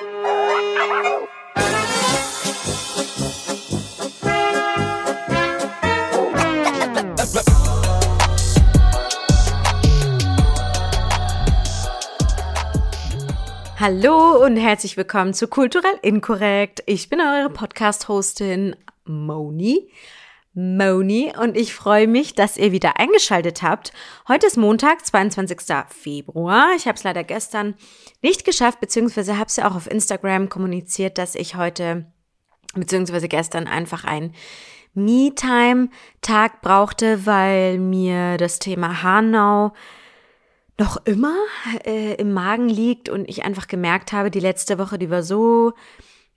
Hallo und herzlich willkommen zu Kulturell Inkorrekt. Ich bin eure Podcast-Hostin Moni. Moni und ich freue mich, dass ihr wieder eingeschaltet habt. Heute ist Montag, 22. Februar. Ich habe es leider gestern nicht geschafft, beziehungsweise habe es ja auch auf Instagram kommuniziert, dass ich heute, beziehungsweise gestern einfach ein Me-Time-Tag brauchte, weil mir das Thema Hanau noch immer äh, im Magen liegt und ich einfach gemerkt habe, die letzte Woche, die war so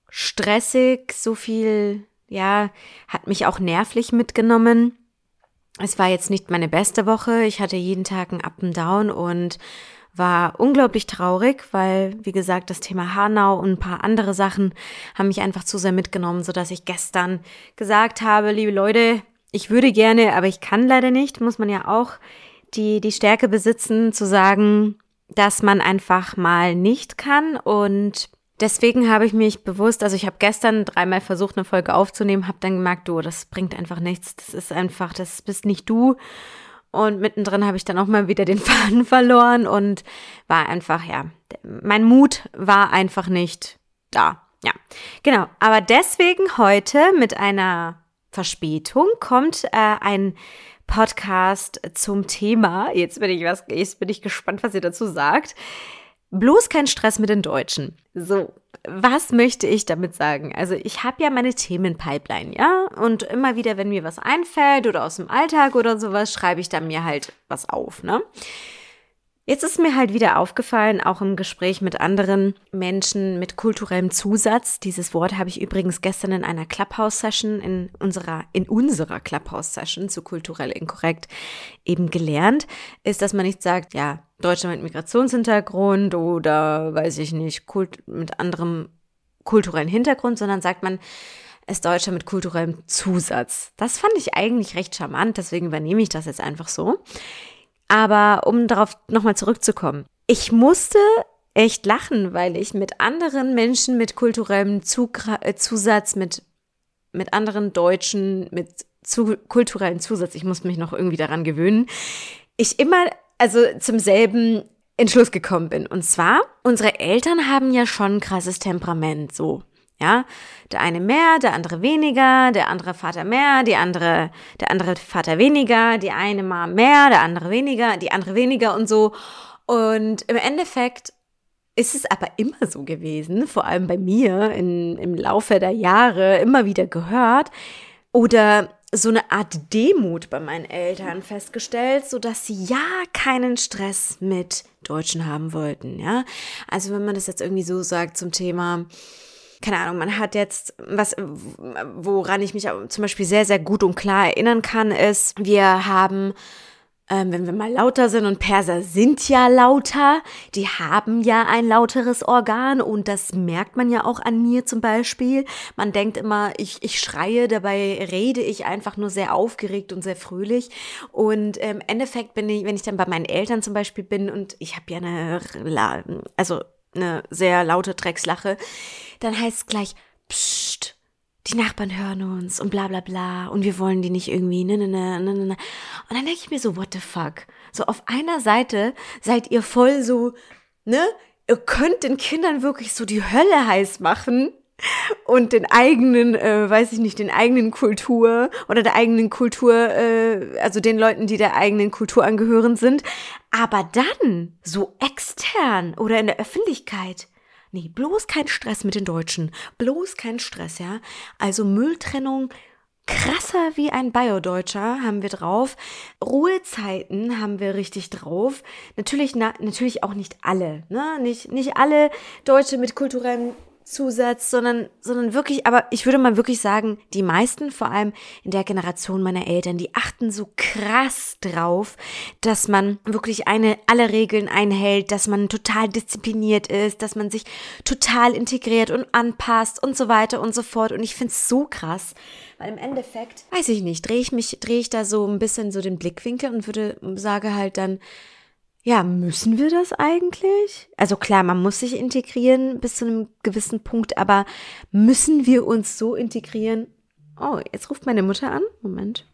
stressig, so viel, ja, hat mich auch nervlich mitgenommen. Es war jetzt nicht meine beste Woche. Ich hatte jeden Tag ein Up and Down und war unglaublich traurig, weil, wie gesagt, das Thema Hanau und ein paar andere Sachen haben mich einfach zu sehr mitgenommen, so dass ich gestern gesagt habe, liebe Leute, ich würde gerne, aber ich kann leider nicht, muss man ja auch die die Stärke besitzen, zu sagen, dass man einfach mal nicht kann und Deswegen habe ich mich bewusst, also ich habe gestern dreimal versucht, eine Folge aufzunehmen, habe dann gemerkt, du, das bringt einfach nichts. Das ist einfach, das bist nicht du. Und mittendrin habe ich dann auch mal wieder den Faden verloren und war einfach, ja, mein Mut war einfach nicht da. Ja, genau. Aber deswegen heute mit einer Verspätung kommt äh, ein Podcast zum Thema. Jetzt bin ich was, jetzt bin ich gespannt, was ihr dazu sagt. Bloß kein Stress mit den Deutschen. So, was möchte ich damit sagen? Also ich habe ja meine Themenpipeline, ja? Und immer wieder, wenn mir was einfällt oder aus dem Alltag oder sowas, schreibe ich da mir halt was auf, ne? Jetzt ist mir halt wieder aufgefallen, auch im Gespräch mit anderen Menschen mit kulturellem Zusatz. Dieses Wort habe ich übrigens gestern in einer Clubhouse-Session in unserer, in unserer Clubhouse-Session zu kulturell inkorrekt eben gelernt, ist, dass man nicht sagt, ja, Deutscher mit Migrationshintergrund oder weiß ich nicht, Kult, mit anderem kulturellen Hintergrund, sondern sagt man, ist Deutscher mit kulturellem Zusatz. Das fand ich eigentlich recht charmant, deswegen übernehme ich das jetzt einfach so. Aber um darauf nochmal zurückzukommen. Ich musste echt lachen, weil ich mit anderen Menschen mit kulturellem Zugra äh, Zusatz, mit, mit anderen Deutschen, mit zu kulturellen Zusatz, ich muss mich noch irgendwie daran gewöhnen, ich immer, also zum selben Entschluss gekommen bin. Und zwar, unsere Eltern haben ja schon ein krasses Temperament, so. Ja, der eine mehr, der andere weniger, der andere Vater mehr, die andere, der andere Vater weniger, die eine Mom mehr, der andere weniger, die andere weniger und so. Und im Endeffekt ist es aber immer so gewesen, vor allem bei mir in, im Laufe der Jahre immer wieder gehört oder so eine Art Demut bei meinen Eltern festgestellt, so dass sie ja keinen Stress mit Deutschen haben wollten, ja. Also wenn man das jetzt irgendwie so sagt zum Thema, keine Ahnung, man hat jetzt, was, woran ich mich zum Beispiel sehr, sehr gut und klar erinnern kann, ist, wir haben ähm, wenn wir mal lauter sind und Perser sind ja lauter, die haben ja ein lauteres Organ und das merkt man ja auch an mir zum Beispiel. Man denkt immer, ich, ich schreie, dabei rede ich einfach nur sehr aufgeregt und sehr fröhlich. Und im Endeffekt bin ich, wenn ich dann bei meinen Eltern zum Beispiel bin und ich habe ja eine, also eine sehr laute Dreckslache, dann heißt es gleich, psst, die Nachbarn hören uns und bla bla bla und wir wollen die nicht irgendwie, ne, ne, ne, ne, ne. Und dann denke ich mir so, what the fuck? So auf einer Seite seid ihr voll so, ne, ihr könnt den Kindern wirklich so die Hölle heiß machen und den eigenen, äh, weiß ich nicht, den eigenen Kultur oder der eigenen Kultur, äh, also den Leuten, die der eigenen Kultur angehören sind. Aber dann so extern oder in der Öffentlichkeit. Nee, bloß kein Stress mit den Deutschen. Bloß kein Stress, ja. Also Mülltrennung krasser wie ein Biodeutscher haben wir drauf. Ruhezeiten haben wir richtig drauf. Natürlich, na, natürlich auch nicht alle, ne? Nicht, nicht alle Deutsche mit kulturellem Zusatz, sondern, sondern wirklich, aber ich würde mal wirklich sagen, die meisten, vor allem in der Generation meiner Eltern, die achten so krass drauf, dass man wirklich eine, alle Regeln einhält, dass man total diszipliniert ist, dass man sich total integriert und anpasst und so weiter und so fort. Und ich finde es so krass, weil im Endeffekt, weiß ich nicht, drehe ich mich, drehe ich da so ein bisschen so den Blickwinkel und würde, sage halt dann, ja, müssen wir das eigentlich? Also klar, man muss sich integrieren bis zu einem gewissen Punkt, aber müssen wir uns so integrieren? Oh, jetzt ruft meine Mutter an. Moment.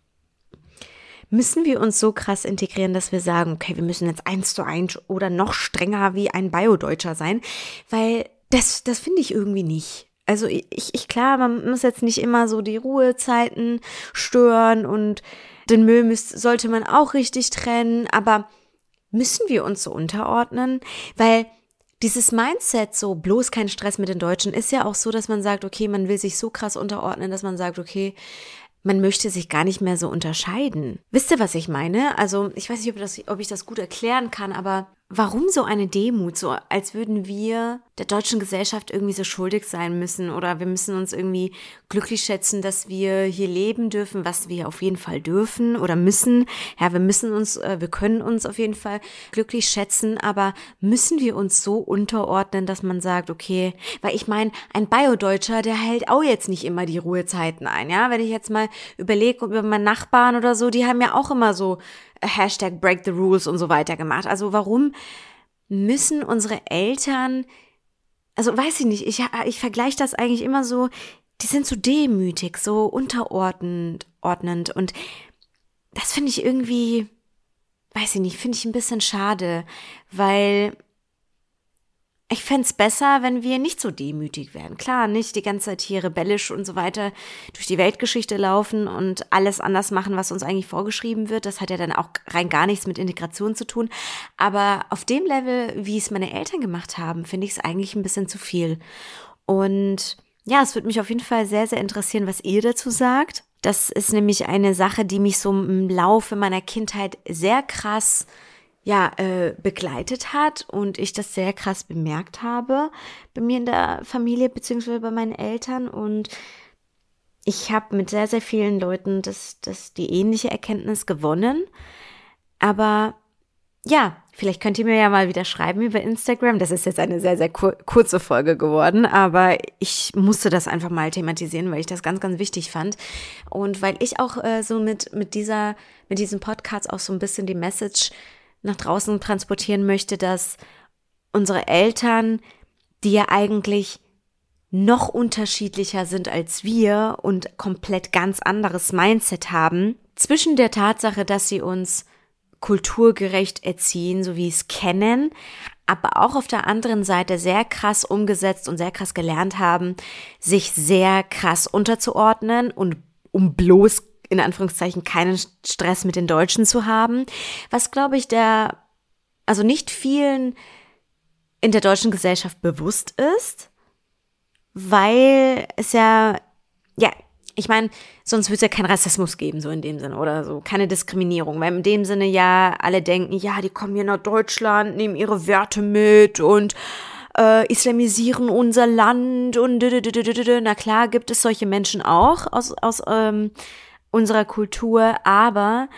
Müssen wir uns so krass integrieren, dass wir sagen, okay, wir müssen jetzt eins zu eins oder noch strenger wie ein Bio-Deutscher sein? Weil das, das finde ich irgendwie nicht. Also ich, ich, klar, man muss jetzt nicht immer so die Ruhezeiten stören und den Müll müsst, sollte man auch richtig trennen, aber müssen wir uns so unterordnen? Weil dieses Mindset, so bloß kein Stress mit den Deutschen, ist ja auch so, dass man sagt, okay, man will sich so krass unterordnen, dass man sagt, okay, man möchte sich gar nicht mehr so unterscheiden. Wisst ihr, was ich meine? Also, ich weiß nicht, ob, das, ob ich das gut erklären kann, aber Warum so eine Demut, so als würden wir der deutschen Gesellschaft irgendwie so schuldig sein müssen oder wir müssen uns irgendwie glücklich schätzen, dass wir hier leben dürfen, was wir auf jeden Fall dürfen oder müssen. Ja, wir müssen uns, äh, wir können uns auf jeden Fall glücklich schätzen, aber müssen wir uns so unterordnen, dass man sagt, okay, weil ich meine, ein Bio-Deutscher, der hält auch jetzt nicht immer die Ruhezeiten ein, ja, wenn ich jetzt mal überlege über meinen Nachbarn oder so, die haben ja auch immer so Hashtag Break the Rules und so weiter gemacht. Also warum müssen unsere Eltern, also weiß ich nicht, ich, ich vergleiche das eigentlich immer so, die sind so demütig, so unterordnend ordnend und das finde ich irgendwie, weiß ich nicht, finde ich ein bisschen schade, weil ich fände besser, wenn wir nicht so demütig wären. Klar, nicht die ganze Zeit hier rebellisch und so weiter durch die Weltgeschichte laufen und alles anders machen, was uns eigentlich vorgeschrieben wird. Das hat ja dann auch rein gar nichts mit Integration zu tun. Aber auf dem Level, wie es meine Eltern gemacht haben, finde ich es eigentlich ein bisschen zu viel. Und ja, es würde mich auf jeden Fall sehr, sehr interessieren, was ihr dazu sagt. Das ist nämlich eine Sache, die mich so im Laufe meiner Kindheit sehr krass ja, äh, begleitet hat und ich das sehr krass bemerkt habe bei mir in der Familie beziehungsweise bei meinen Eltern und ich habe mit sehr, sehr vielen Leuten das, das die ähnliche Erkenntnis gewonnen. Aber ja, vielleicht könnt ihr mir ja mal wieder schreiben über Instagram. Das ist jetzt eine sehr, sehr kur kurze Folge geworden, aber ich musste das einfach mal thematisieren, weil ich das ganz, ganz wichtig fand. Und weil ich auch äh, so mit, mit dieser, mit diesem Podcast auch so ein bisschen die Message nach draußen transportieren möchte, dass unsere Eltern, die ja eigentlich noch unterschiedlicher sind als wir und komplett ganz anderes Mindset haben, zwischen der Tatsache, dass sie uns kulturgerecht erziehen, so wie es kennen, aber auch auf der anderen Seite sehr krass umgesetzt und sehr krass gelernt haben, sich sehr krass unterzuordnen und um bloß in Anführungszeichen keinen Stress mit den Deutschen zu haben, was glaube ich der, also nicht vielen in der deutschen Gesellschaft bewusst ist, weil es ja, ja, ich meine, sonst würde es ja keinen Rassismus geben, so in dem Sinne, oder so, keine Diskriminierung, weil in dem Sinne ja alle denken, ja, die kommen hier nach Deutschland, nehmen ihre Werte mit und äh, islamisieren unser Land und na klar gibt es solche Menschen auch aus, aus ähm, unserer Kultur, aber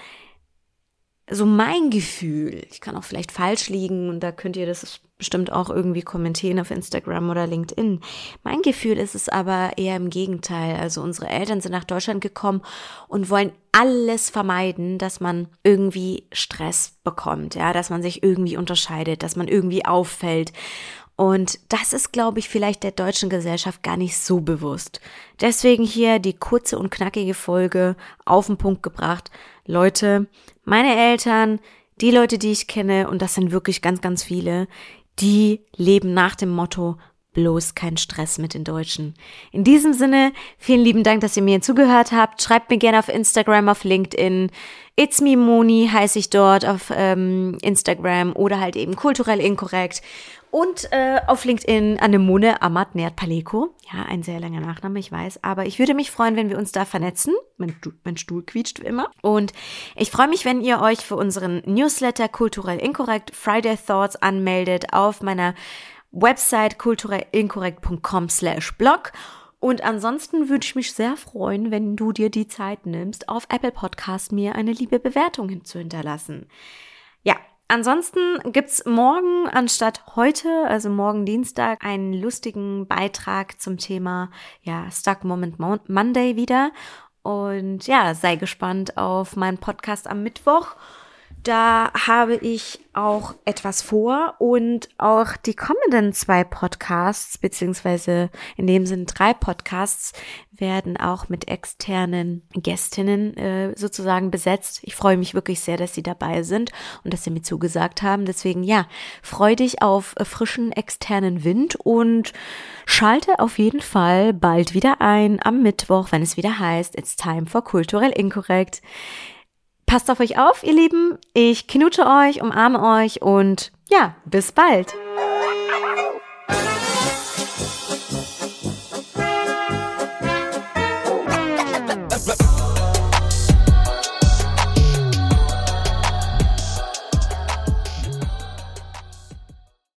so mein Gefühl, ich kann auch vielleicht falsch liegen und da könnt ihr das bestimmt auch irgendwie kommentieren auf Instagram oder LinkedIn. Mein Gefühl ist es aber eher im Gegenteil. Also unsere Eltern sind nach Deutschland gekommen und wollen alles vermeiden, dass man irgendwie Stress bekommt, ja, dass man sich irgendwie unterscheidet, dass man irgendwie auffällt. Und das ist, glaube ich, vielleicht der deutschen Gesellschaft gar nicht so bewusst. Deswegen hier die kurze und knackige Folge auf den Punkt gebracht. Leute, meine Eltern, die Leute, die ich kenne, und das sind wirklich ganz, ganz viele, die leben nach dem Motto, bloß kein Stress mit den Deutschen. In diesem Sinne, vielen lieben Dank, dass ihr mir zugehört habt. Schreibt mir gerne auf Instagram, auf LinkedIn. It's me Moni heiße ich dort auf ähm, Instagram oder halt eben kulturell inkorrekt. Und äh, auf LinkedIn Anemone Amat Nerd Paleko. Ja, ein sehr langer Nachname, ich weiß. Aber ich würde mich freuen, wenn wir uns da vernetzen. Mein, mein Stuhl quietscht wie immer. Und ich freue mich, wenn ihr euch für unseren Newsletter Kulturell Inkorrekt Friday Thoughts anmeldet auf meiner Website kulturellinkorrekt.com slash blog. Und ansonsten würde ich mich sehr freuen, wenn du dir die Zeit nimmst, auf Apple Podcast mir eine liebe Bewertung hinzuhinterlassen. Ja, Ansonsten gibt's morgen anstatt heute, also morgen Dienstag, einen lustigen Beitrag zum Thema ja, Stuck Moment Monday wieder. Und ja, sei gespannt auf meinen Podcast am Mittwoch. Da habe ich auch etwas vor und auch die kommenden zwei Podcasts, beziehungsweise in dem Sinne drei Podcasts, werden auch mit externen Gästinnen äh, sozusagen besetzt. Ich freue mich wirklich sehr, dass sie dabei sind und dass sie mir zugesagt haben. Deswegen ja, freu dich auf frischen externen Wind und schalte auf jeden Fall bald wieder ein am Mittwoch, wenn es wieder heißt, It's time for kulturell inkorrekt. Passt auf euch auf, ihr Lieben. Ich knutsche euch, umarme euch und ja, bis bald.